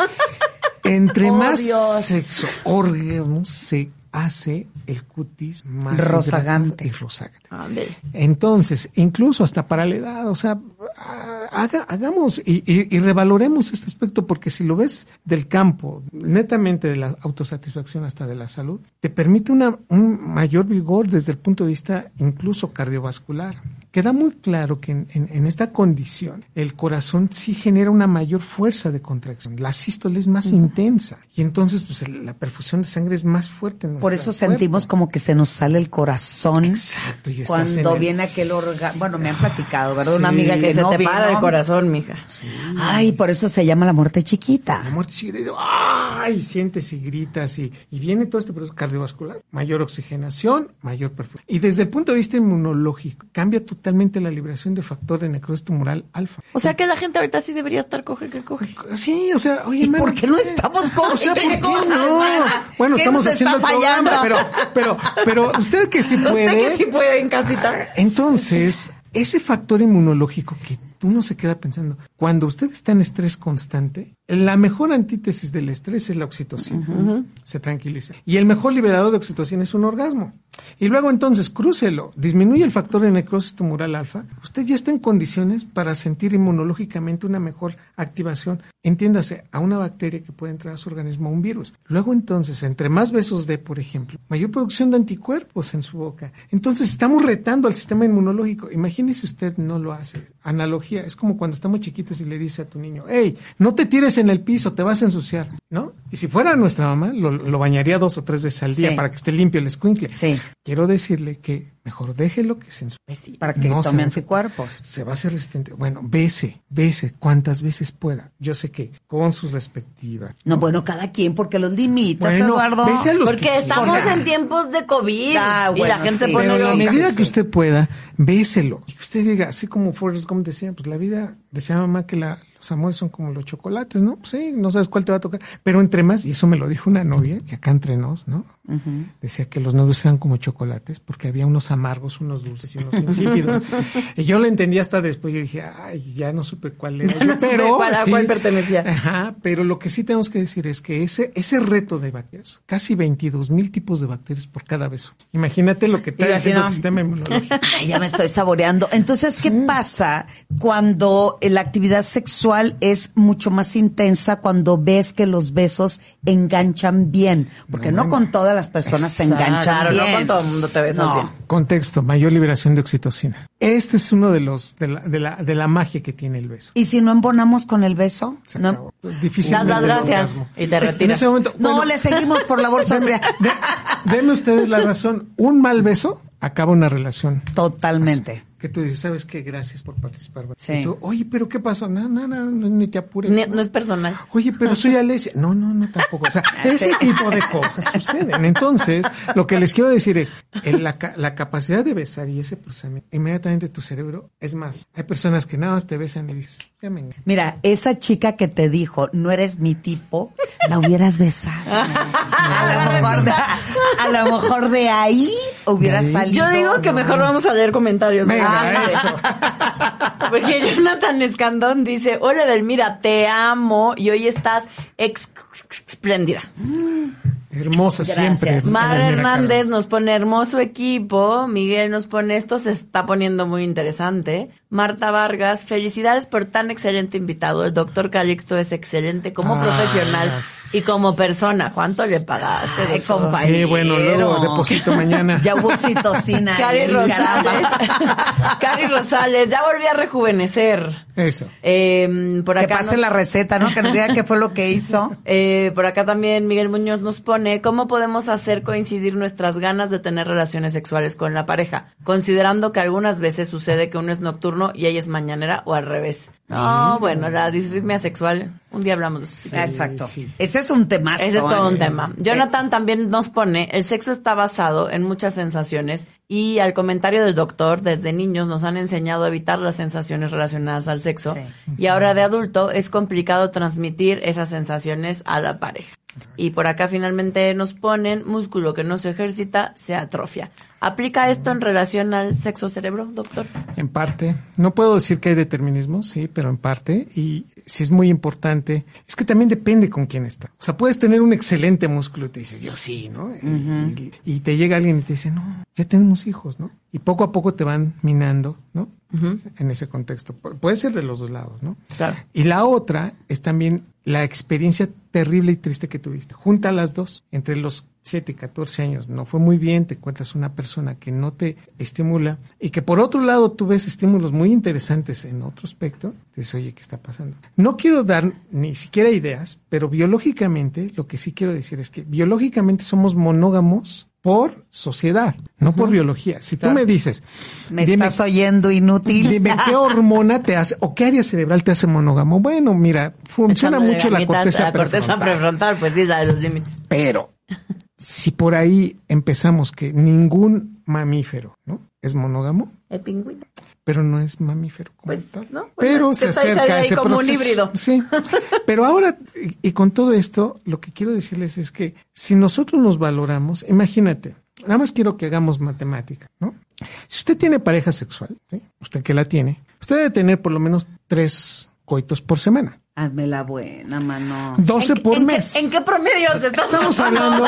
Entre Oh, más Dios. sexo, orgasmo, se hace el cutis más Rozagante. y rozagante. Ándele. Entonces, incluso hasta para la edad, o sea, ah, haga- hagamos y, y- y revaloremos este aspecto porque si lo ves del campo, netamente de la autosatisfacción hasta de la salud, te permite una, un mayor vigor desde el punto de vista incluso cardiovascular. Queda muy claro que en, en- en esta condición el corazón sí genera una mayor fuerza de contracción. La sístole es más intensa y entonces pues la perfusión de sangre es más fuerte. En Por eso sentimos como que se nos sale el corazón Exacto, y cuando el- viene aquel órgano. Bueno, me han platicado, ¿verdad? Una amiga que, Que se no te vino. para el corazón, mija. Ay, por eso se llama la muerte chiquita. La muerte de, ¡ay! Sientes y gritas y, y viene todo este proceso cardiovascular. Mayor oxigenación, mayor perfusión. Y desde el punto de vista inmunológico, cambia totalmente la liberación de factor de necrosis tumoral alfa. O sea que la gente ahorita sí debería estar coge que coge. Sí, o sea, oye, ¿Y por qué no estamos con O sea, ¿por qué no? Bueno, ¿Qué estamos haciendo el programa, pero, fallando? pero, pero usted que sí Usted puede. que sí puede en casita. Entonces, ese factor inmunológico que uno se queda pensando, cuando usted está en estrés constante, la mejor antítesis del estrés es la oxitocina. Se tranquiliza. Y el mejor liberador de oxitocina es un orgasmo. Y luego entonces, crúcelo, disminuye el factor de necrosis tumoral alfa, usted ya está en condiciones para sentir inmunológicamente una mejor activación. Entiéndase, a una bacteria que puede entrar a su organismo, a un virus. Luego entonces, entre más besos dé, por ejemplo, mayor producción de anticuerpos en su boca. Entonces estamos retando al sistema inmunológico. Imagínese usted no lo hace. Analogía, es como cuando estamos chiquitos y le dice a tu niño, hey, no te tires en el piso, te vas a ensuciar, ¿no? Y si fuera nuestra mamá, lo, lo bañaría dos o tres veces al día Sí. para que esté limpio el escuincle. Sí. Quiero decirle que mejor déjelo que se ensucie. Para que No, tome se- anticuerpos. Se va a hacer resistente. Bueno, bese, bese cuantas veces pueda. Yo sé que con sus respectivas. No, bueno, cada quien, porque los limitas, Bueno, Eduardo. bese a los Porque que estamos quieran. en tiempos de COVID Ah, y la bueno, gente sí. pone Pero sí, medida sí. que usted pueda, béselo. Y que usted diga, así como Forrest Gump decía, pues la vida, decía mamá que la, los amores son como los chocolates, ¿no? Sí, no sabes cuál te va a tocar. Pero entre más, y eso me lo dijo una novia, y acá entre nos, ¿no? Decía que los novios eran como chocolates, porque había unos amargos, unos dulces y unos insípidos. y yo lo entendí hasta después, yo dije, ay, ya no supe cuál era. No supe pero cuál- a sí, cuál pertenecía. Ajá, pero lo que sí tenemos que decir es que ese, ese reto de bacterias, casi 22 mil tipos de bacterias por cada beso. Imagínate lo que no. el sistema inmunológico. Ay, ya me estoy saboreando. Entonces, ¿qué pasa cuando la actividad sexual es mucho más intensa cuando ves que los besos enganchan bien? Porque no, con todas las personas se enganchan Claro, bien. no con todo el mundo te besas No. bien. Contexto, mayor liberación de oxitocina. Este es uno de los, de la, de la, de la magia que tiene el beso. ¿Y si no embonamos con el beso? Se ¿No? Difícilmente las gracias y te En retiras. ese momento, No, bueno, le seguimos por la bolsa. deme, de- deme ustedes la razón. Un mal beso acaba una relación. Totalmente. Que tú dices, ¿sabes qué? Gracias por participar. Sí. Y tú, oye, pero ¿qué pasó? No, no, no, no, ni te apures. No es personal. Oye, pero soy Alesia. No, no, no, tampoco. O sea, ese tipo de cosas suceden. Entonces, lo que les quiero decir es, en la, la capacidad de besar y ese procesamiento, inmediatamente tu cerebro, es más, hay personas que nada más te besan y dices. Mira, esa chica que te dijo, no eres mi tipo, la hubieras besado. A lo mejor de, a lo mejor de ahí hubiera De ahí. salido. Yo digo que mejor vamos a leer comentarios. Venga, Ah, eso. Porque Jonathan Escandón dice, hola Delmira, te amo y hoy estás ex- espléndida. Hermosa siempre. Mar Hernández Carlos. nos pone hermoso equipo. Miguel nos pone esto se está poniendo muy interesante. Marta Vargas, felicidades por tan excelente invitado. El doctor Calixto es excelente como Ah, profesional y como persona. ¿Cuánto le pagaste? Doctor? compañero. Sí, bueno, luego deposito mañana. Ya hubo oxitocina. Cari. Rosales. Cari Rosales, ya volví a rejuvenecer. Eso. Eh, por Que acá pase nos- la receta, ¿no? Que nos diga qué fue lo que hizo. Eh, por acá también Miguel Muñoz nos pone, ¿cómo podemos hacer coincidir nuestras ganas de tener relaciones sexuales con la pareja? Considerando que algunas veces sucede que uno es nocturno y ella es mañanera o al revés. No, bueno, la disritmia sexual, un día hablamos de eso. Exacto. sí. Ese es un temazo. Ese es todo ¿eh? un tema. Jonathan también nos pone, el sexo está basado en muchas sensaciones y al comentario del doctor, desde niños nos han enseñado a evitar las sensaciones relacionadas al sexo Sí. y ahora de adulto es complicado transmitir esas sensaciones a la pareja. Y por acá finalmente nos ponen, músculo que no se ejercita se atrofia. ¿Aplica esto en relación al sexo cerebro, doctor? En parte, no puedo decir que hay determinismo, sí, pero en parte, y sí es muy importante, es que también depende con quién está. O sea, puedes tener un excelente músculo y te dices, yo sí, ¿no? Y- y, te llega alguien y te dice, no, ya tenemos hijos, ¿no? Y poco a poco te van minando, ¿no? En ese contexto. Pu- Puede ser de los dos lados, ¿no? Claro. Y la otra es también la experiencia terrible y triste que tuviste. Junta las dos, entre los 7 y 14 años, no fue muy bien, te encuentras una persona que no te estimula y que por otro lado tú ves estímulos muy interesantes en otro aspecto, dices, oye, ¿qué está pasando? No quiero dar ni siquiera ideas, pero biológicamente lo que sí quiero decir es que biológicamente somos monógamos por sociedad, no por biología. Si tú me dices, Me dime- estás oyendo inútil. Dime qué hormona te hace o qué área cerebral te hace monógamo. Bueno, mira, funciona Echándole mucho la ganitas corteza, la corteza prefrontal. prefrontal, pues sí, ya los límites. Pero si por ahí empezamos que ningún mamífero, ¿no? Es monógamo, El pingüino. Pero no es mamífero como Pues, tal. ¿no? Pero se acerca a ese como un proceso. híbrido. Sí. Pero ahora, y, y con todo esto, lo que quiero decirles es que si nosotros nos valoramos, imagínate, nada más quiero que hagamos matemática, ¿no? Si usted tiene pareja sexual, ¿sí? usted que la tiene, usted debe tener por lo menos tres coitos por semana. Hazme la buena, mano. 12 por ¿En mes. Qué, ¿En qué promedio te estás Estamos hablando,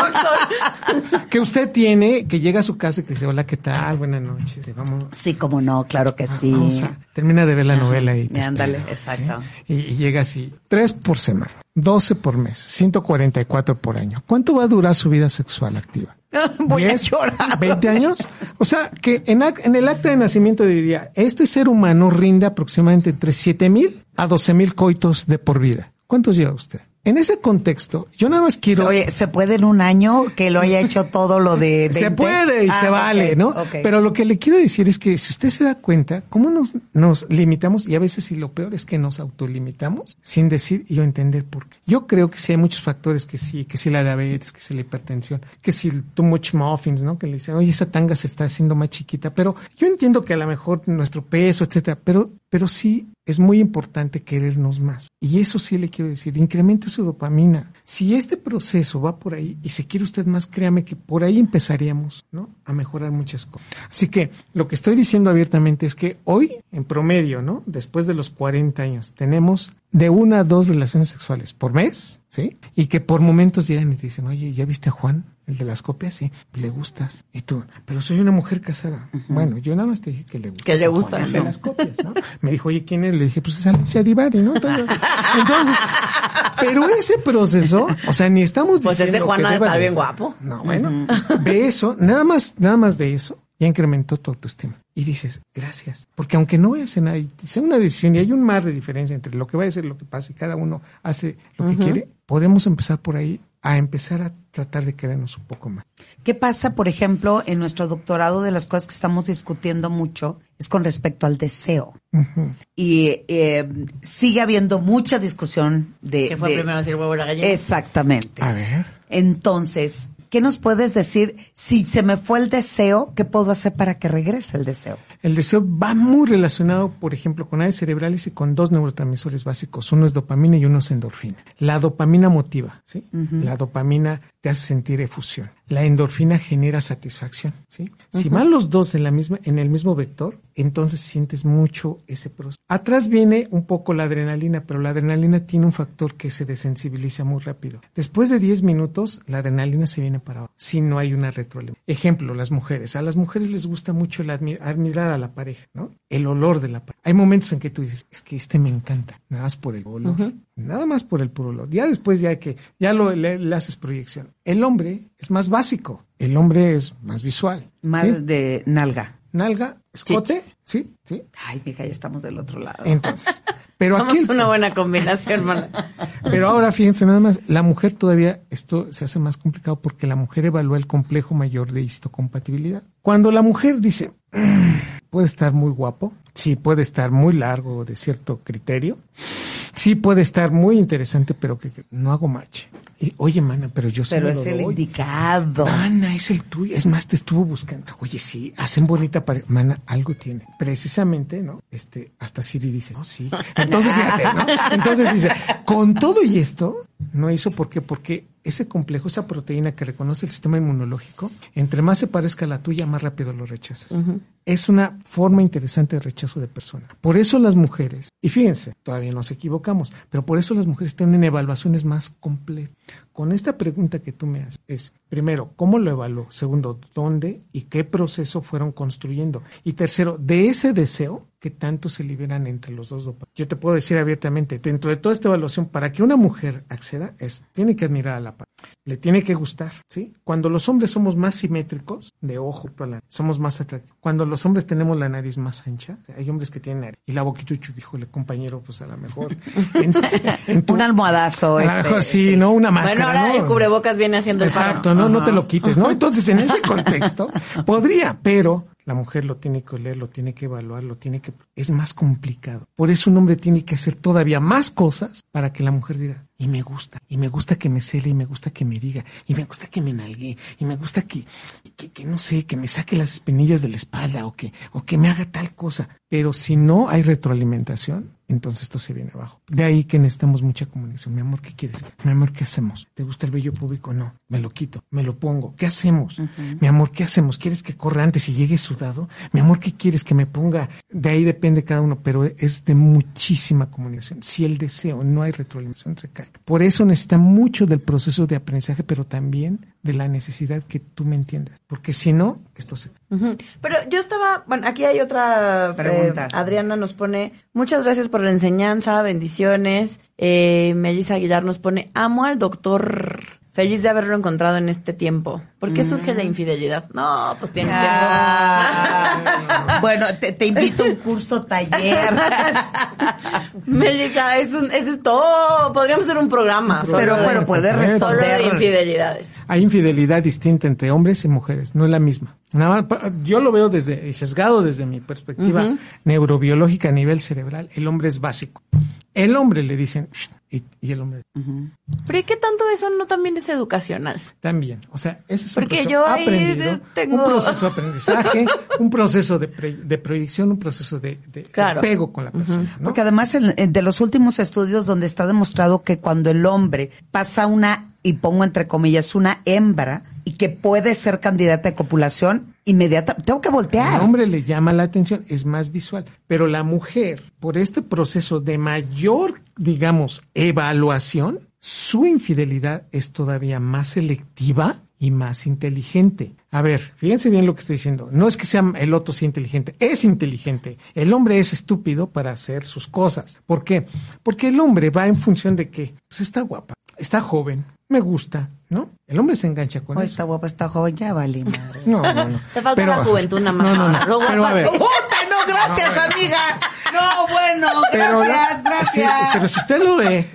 que usted tiene, que llega a su casa y que dice, hola, ¿qué tal? Buenas noches. Vamos, Sí, como no, claro que sí. vamos a- termina de ver la novela y te ándale, exacto. ¿sí? Y, y llega así, tres por semana, 12 por mes, 144 por año. ¿Cuánto va a durar su vida sexual activa? Voy a 10, llorar. 20 años. O sea, que en, en el acta de nacimiento diría, este ser humano rinde aproximadamente entre 7 mil a 12 mil coitos de por vida. ¿Cuántos lleva usted? En ese contexto, yo nada más quiero... Oye, ¿se puede en un año que lo haya hecho todo lo de 20? Se puede y Ah, se ok, vale, ¿no? ok. Pero lo que le quiero decir es que si usted se da cuenta, cómo nos, nos limitamos y a veces y lo peor es que nos autolimitamos sin decir y yo entender por qué. Yo creo que sí hay muchos factores que sí, que sí la diabetes, que sí la hipertensión, que sí el too much muffins, ¿no? Que le dicen, oye, esa tanga se está haciendo más chiquita, pero yo entiendo que a lo mejor nuestro peso, etcétera, pero, pero sí es muy importante querernos más. Y eso sí le quiero decir, incremente su dopamina. Si este proceso va por ahí y se quiere usted más, créame que por ahí empezaríamos, ¿no? A mejorar muchas cosas. Así que lo que estoy diciendo abiertamente es que hoy, en promedio, ¿no? Después de los 40 años, tenemos de una a dos relaciones sexuales por mes, ¿sí? Y que por momentos llegan y te dicen, oye, ¿ya viste a Juan? El de las copias, sí, le gustas. Y tú, pero soy una mujer casada. Bueno, yo nada más te dije que le gusta. Que le gusta, el de las copias, ¿no? Me dijo, oye, ¿quién es? Le dije, pues es Alicia Divari, ¿no? Entonces, pero ese proceso, o sea, ni estamos Pues ese diciendo Juan que ha de deba estar de- bien guapo. No, bueno, de eso, nada más, nada más de eso, ya incrementó tu autoestima. Y dices, gracias. Porque aunque no vayas a nada sea una decisión y hay un mar de diferencia entre lo que va a ser lo que pasa y cada uno hace lo que quiere, podemos empezar por ahí a empezar a tratar de querernos un poco más. ¿Qué pasa, por ejemplo, en nuestro doctorado de las cosas que estamos discutiendo mucho es con respecto al deseo? Y eh, sigue habiendo mucha discusión de... Que fue de- primero decir huevo la gallina. Exactamente. A ver. Entonces, ¿qué nos puedes decir? Si se me fue el deseo, ¿qué puedo hacer para que regrese el deseo? El deseo va muy relacionado, por ejemplo, con áreas cerebrales y con dos neurotransmisores básicos. Uno es dopamina y uno es endorfina. La dopamina motiva, ¿sí? La dopamina te hace sentir efusión. La endorfina genera satisfacción, ¿sí? Si van los dos en la misma, en el mismo vector, entonces sientes mucho ese proceso. Atrás viene un poco la adrenalina, pero la adrenalina tiene un factor que se desensibiliza muy rápido. Después de 10 minutos, la adrenalina se viene para abajo, si no hay una retroalimentación. Ejemplo, las mujeres. A las mujeres les gusta mucho el admi- admirar a la pareja, ¿no? El olor de la pareja. Hay momentos en que tú dices, es que este me encanta, nada más por el olor. Nada más por el puro olor. Ya después, ya que ya lo, le, le haces proyección. El hombre es más básico. El hombre es más visual. Más ¿sí? de nalga. Nalga, escote, sí, sí. Ay, mija, ya estamos del otro lado. Entonces, pero Somos aquí, el- una buena combinación, hermana. pero ahora fíjense nada más, la mujer todavía esto se hace más complicado porque la mujer evalúa el complejo mayor de histocompatibilidad. Cuando la mujer dice, "Mm, puede estar muy guapo, sí, puede estar muy largo de cierto criterio, sí, puede estar muy interesante, pero que, que no hago match. Y, Oye, mana, pero yo sí Pero es lo el doy". indicado. Mana, es el tuyo. Es más, te estuvo buscando. Oye, sí, hacen bonita pareja. Mana, algo tiene. Precisamente, ¿no? Este, hasta Siri dice, no, sí. Entonces, fíjate, ¿no? Entonces dice, con todo y esto, no hizo por qué, porque ese complejo, esa proteína que reconoce el sistema inmunológico, entre más se parezca a la tuya, más rápido lo rechazas. Es una forma interesante de rechazo de persona. Por eso las mujeres, y fíjense, todavía nos equivocamos, pero por eso las mujeres tienen evaluaciones más completas. Con esta pregunta que tú me haces, es, primero, ¿cómo lo evaluó? Segundo, ¿dónde y qué proceso fueron construyendo? Y tercero, de ese deseo, que tanto se liberan entre los dos dopados. Yo te puedo decir abiertamente, dentro de toda esta evaluación, para que una mujer acceda, es, tiene que admirar a la pareja, le tiene que gustar, ¿sí? Cuando los hombres somos más simétricos, de ojo, somos más atractivos. Cuando los hombres tenemos la nariz más ancha, hay hombres que tienen nariz, y la dijo el compañero, pues a lo mejor. En, en un almohadazo. A lo mejor sí, sí, ¿no? Una máscara, bueno, ahora ¿no? el cubrebocas viene haciendo Exacto, el no, no te lo quites, ¿no? Entonces, en ese contexto, podría, pero la mujer lo tiene que oler, lo tiene que evaluar, lo tiene que... Es más complicado. Por eso un hombre tiene que hacer todavía más cosas para que la mujer diga, y me gusta, y me gusta que me cele, y me gusta que me diga, y me gusta que me nalgue, y me gusta que, que, que, no sé, que me saque las espinillas de la espalda, o que, o que me haga tal cosa. Pero si no hay retroalimentación, entonces esto se viene abajo. De ahí que necesitamos mucha comunicación. Mi amor, ¿qué quieres? Mi amor, ¿qué hacemos? ¿Te gusta el vello público? No, me lo quito, me lo pongo. ¿Qué hacemos? Uh -huh. Mi amor, ¿qué hacemos? ¿Quieres que corra antes y llegue sudado? Mi amor, ¿qué quieres que me ponga? De ahí depende cada uno, pero es de muchísima comunicación. Si el deseo no hay retroalimentación, se cae. Por eso necesita mucho del proceso de aprendizaje, pero también de la necesidad que tú me entiendas. Porque si no, esto se. Uh -huh. Pero yo estaba, bueno, aquí hay otra pregunta. Eh, Adriana nos pone, muchas gracias por la enseñanza, bendiciones. Eh, Melissa Aguilar nos pone, amo al doctor. Feliz de haberlo encontrado en este tiempo. ¿Por qué mm. surge la infidelidad? No, pues tienes ah, tiempo. bueno, te, te, invito a un curso taller. Melissa, es un, es todo. Podríamos hacer un programa. Pero bueno, puede responder. Solo de infidelidades. Hay infidelidad distinta entre hombres y mujeres, no es la misma. Nada más, yo lo veo desde, sesgado desde mi perspectiva uh -huh. neurobiológica a nivel cerebral. El hombre es básico. El hombre le dicen, y, y, el hombre. Uh -huh. Pero ¿y qué tanto eso no también es educacional? También, o sea, ese es Porque un proceso yo ahí aprendido, tengo... un proceso de aprendizaje, un proceso de, pre, de, proyección, un proceso de, de claro. apego con la persona. Uh -huh. ¿no? Porque además en, en de los últimos estudios donde está demostrado que cuando el hombre pasa una y pongo entre comillas una hembra y que puede ser candidata de copulación inmediata tengo que voltear. El hombre le llama la atención, es más visual, pero la mujer por este proceso de mayor, digamos, evaluación, su infidelidad es todavía más selectiva y más inteligente. A ver, fíjense bien lo que estoy diciendo. No es que sea el otro sea inteligente, es inteligente. El hombre es estúpido para hacer sus cosas. ¿Por qué? Porque el hombre va en función de que pues está guapa, está joven, me gusta, ¿no? El hombre se engancha con oh, eso. Está guapa, está joven, ya vale, madre. No, no, no. Te falta Pero- la juventud nada más. No, no, no. Lo guapa- Pero a ver. ¡Puta, no, gracias, amiga! No, bueno, Pero la- gracias, gracias. sí, pero si usted lo ve,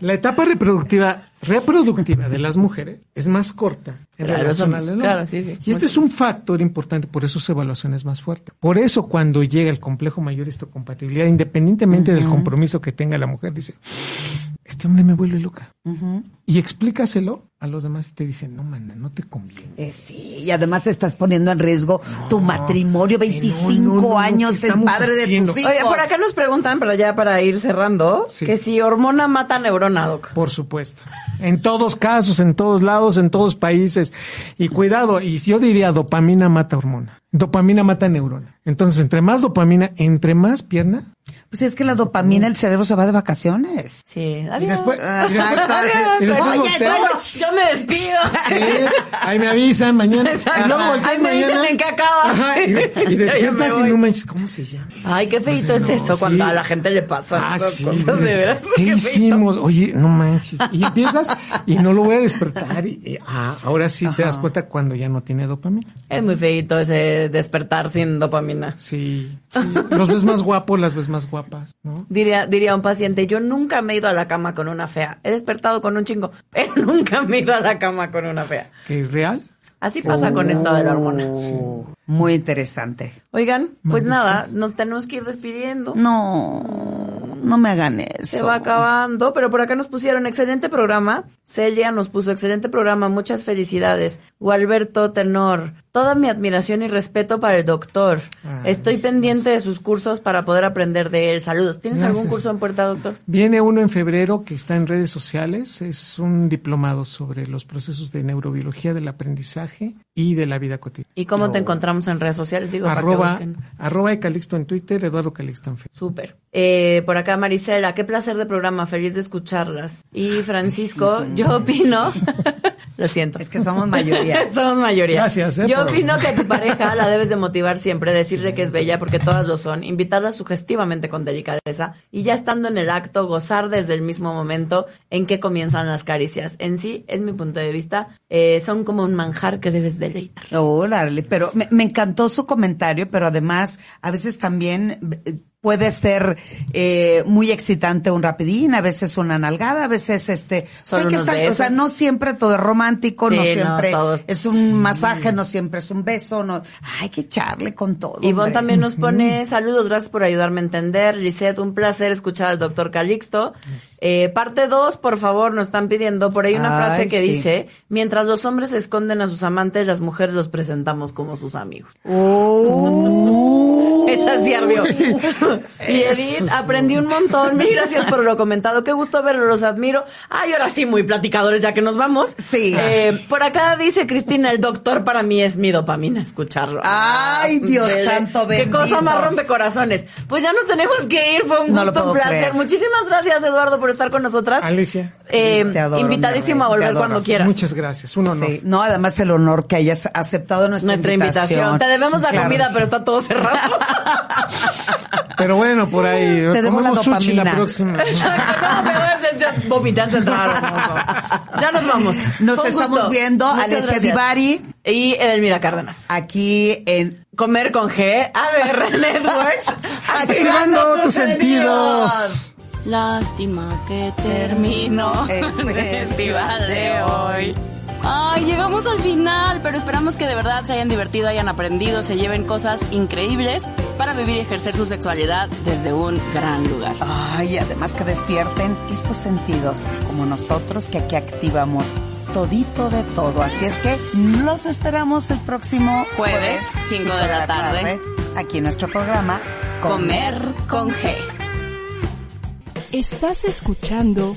la etapa reproductiva, reproductiva de las mujeres es más corta en Claro, relación al claro, sí, sí. Y este es un factor importante, por eso su evaluación es más fuerte. Por eso cuando llega el complejo mayor histocompatibilidad, independientemente del compromiso que tenga la mujer, dice, este hombre me vuelve loca. Y explícaselo a los demás y te dicen, no, mana, no te conviene. Eh, sí, y además estás poniendo en riesgo tu matrimonio, que no, 25 no, no, no, años, ¿qué el padre de tus hijos. Oye, por acá nos preguntan, pero ya para ir cerrando, Sí. que si hormona mata neurona, doc. Por supuesto. En todos casos, en todos lados, en todos países. Y cuidado, y yo diría dopamina mata hormona. Dopamina mata neurona. Entonces, entre más dopamina, entre más pierna. Pues es que la dopamina, el cerebro se va de vacaciones. Sí, Y adiós. después, y después, Adiós. y después Oye, bueno, Yo me despido. Sí, ahí me avisan mañana. Exacto. Y luego volteas Ahí me dicen en qué acaba. Ajá, y, despiertas y no manches, ¿cómo se llama? Ay, qué feito Pues, es no, eso cuando a la gente le pasa Ah, sí. cosas de veras. ¿Qué hicimos? Oye, no manches. Y empiezas y no lo voy a despertar. Y, y, ah, ahora sí te das cuenta cuando ya no tiene dopamina. Es muy feito ese despertar sin dopamina. Sí, sí. Los ves más guapos, las ves más guapas, ¿no? Diría, diría un paciente, yo nunca me he ido a la cama con una fea. He despertado con un chingo, pero nunca me he ido a la cama con una fea. Que es real. Así pasa con esto de la hormona. Oh, Muy interesante. Oigan, pues nada, nos tenemos que ir despidiendo. No, no me hagan eso. Se va acabando, pero por acá nos pusieron excelente programa. Celia nos puso excelente programa, muchas felicidades. Gualberto Tenor. Toda mi admiración y respeto para el doctor. Ah, Estoy pendiente de sus cursos para poder aprender de él. Saludos. ¿Tienes algún curso en puerta, doctor? Viene uno en febrero que está en redes sociales. Es un diplomado sobre los procesos de neurobiología del aprendizaje y de la vida cotidiana. ¿Y cómo te encontramos en redes sociales? Digo, Arroba, arroba Ecalixto en Twitter, Eduardo Calixto en Facebook. Súper. Eh, por acá Marisela, qué placer de programa, feliz de escucharlas. Y Francisco, yo opino, lo siento. Es que somos mayoría. somos mayoría. Gracias, eh, Yo por- opino que a tu pareja la debes de motivar siempre, decirle que es bella porque todas lo son, invitarla sugestivamente con delicadeza y ya estando en el acto, gozar desde el mismo momento en que comienzan las caricias. En sí, es mi punto de vista, eh, son como un manjar que debes deleitar. Órale, pero me, me encantó su comentario, pero además a veces también eh, puede ser eh, muy excitante un rapidín, a veces una nalgada, a veces este, Solo sé que está- o sea, no siempre todo es romántico, no Sí, no, siempre es- un masaje, no siempre es un beso, no, hay que echarle con todo. Ivonne también nos pone saludos, gracias por ayudarme a entender. Lisette, un placer escuchar al doctor Calixto. Eh, parte 2, por favor, nos están pidiendo por ahí una Ay, frase que sí. dice, mientras los hombres esconden a sus amantes, las mujeres los presentamos como sus amigos. Oh. Esa sí ardió. y Edith, aprendí un montón. Mil gracias por lo comentado. Qué gusto verlo, los admiro. Ay, ahora sí, muy platicadores, ya que nos vamos. Sí. Eh, por acá dice Cristina, el doctor para mí es mi dopamina escucharlo. Ay, Dios Bebé, santo Qué bendito. cosa más rompe corazones. Pues ya nos tenemos que ir. Fue un No gusto, un placer. creer. Muchísimas gracias, Eduardo, por estar con nosotras. Alicia. Eh, Te adoro, invitadísimo a volver cuando quieras. Muchas gracias, un honor. Sí, no, además el honor que hayas aceptado nuestra, Nuestra invitación. Te debemos la Claro. comida, pero está todo cerrado. Pero bueno, por ahí. Te debo la la próxima. Exacto, no, me voy a hacer ya vomitando entrar. Ya nos vamos. Nos estamos gusto. viendo, Muchas Alessia gracias. Divari, Y Edelmira Cárdenas. aquí en Comer con G, ABR Networks. Activando tus sentidos. Lástima que terminó El el festival de hoy. Ay, llegamos al final, pero esperamos que de verdad se hayan divertido, hayan aprendido, se lleven cosas increíbles para vivir y ejercer su sexualidad desde un gran lugar. Ay, además que despierten estos sentidos, como nosotros que aquí activamos todito de todo. Así es que los esperamos el próximo Jueves, cinco de la tarde. aquí en nuestro programa Comer con G. Estás escuchando